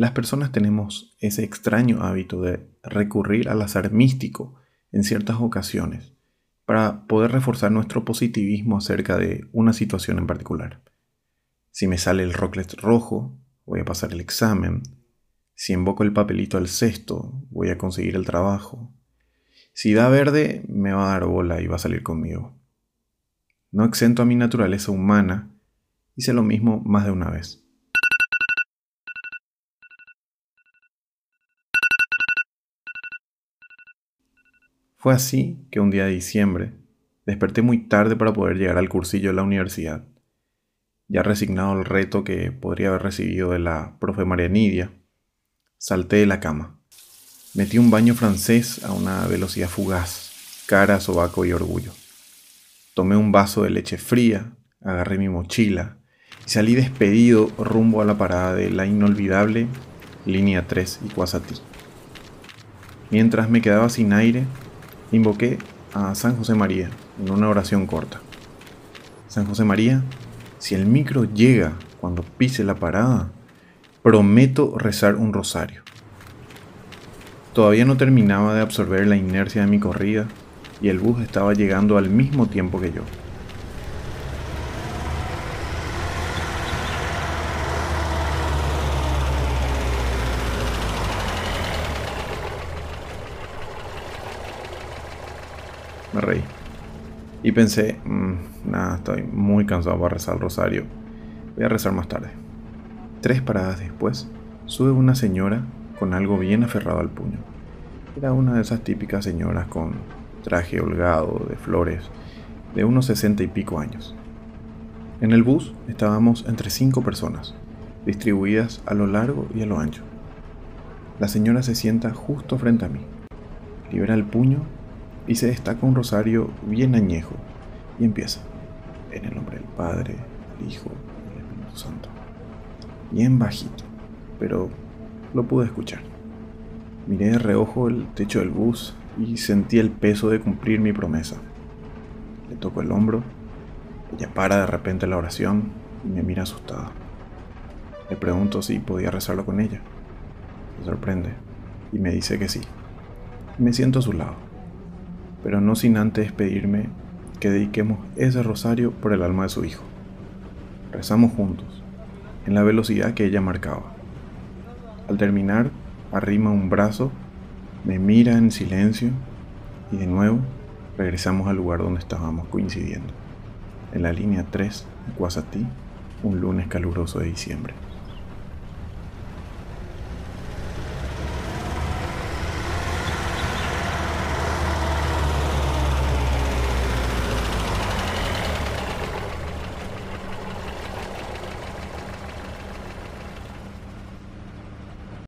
Las personas tenemos ese extraño hábito de recurrir al azar místico en ciertas ocasiones para poder reforzar nuestro positivismo acerca de una situación en particular. Si me sale el rocklet rojo, voy a pasar el examen. Si invoco el papelito al cesto, voy a conseguir el trabajo. Si da verde, me va a dar bola y va a salir conmigo. No exento a mi naturaleza humana, hice lo mismo más de una vez. Fue así que un día de diciembre desperté muy tarde para poder llegar al cursillo de la universidad. Ya resignado al reto que podría haber recibido de la profe María Nidia, salté de la cama. Metí un baño francés a una velocidad fugaz, cara, sobaco y orgullo. Tomé un vaso de leche fría, agarré mi mochila y salí despedido rumbo a la parada de la inolvidable línea 3 y. Mientras me quedaba sin aire, Invoqué a San José María en una oración corta. San José María, si el micro llega cuando pise la parada, prometo rezar un rosario. Todavía no terminaba de absorber la inercia de mi corrida y el bus estaba llegando al mismo tiempo que yo. Me reí. Y pensé, mm, nada, estoy muy cansado para rezar el rosario. Voy a rezar más tarde. Tres paradas después, sube una señora con algo bien aferrado al puño. Era una de esas típicas señoras con traje holgado, de flores, de unos sesenta y pico años. En el bus estábamos entre cinco personas, distribuidas a lo largo y a lo ancho. La señora se sienta justo frente a mí, libera el puño y se destaca un rosario bien añejo y empieza, en el nombre del Padre, del Hijo y del Espíritu Santo. Bien bajito, pero lo pude escuchar. Miré de reojo el techo del bus y sentí el peso de cumplir mi promesa. Le toco el hombro, ella para de repente la oración y me mira asustada. Le pregunto si podía rezarlo con ella. Se sorprende y me dice que sí. Me siento a su lado pero no sin antes pedirme que dediquemos ese rosario por el alma de su hijo. Rezamos juntos, en la velocidad que ella marcaba. Al terminar, arrima un brazo, me mira en silencio y de nuevo regresamos al lugar donde estábamos coincidiendo, en la línea 3 de Guasatí, un lunes caluroso de diciembre.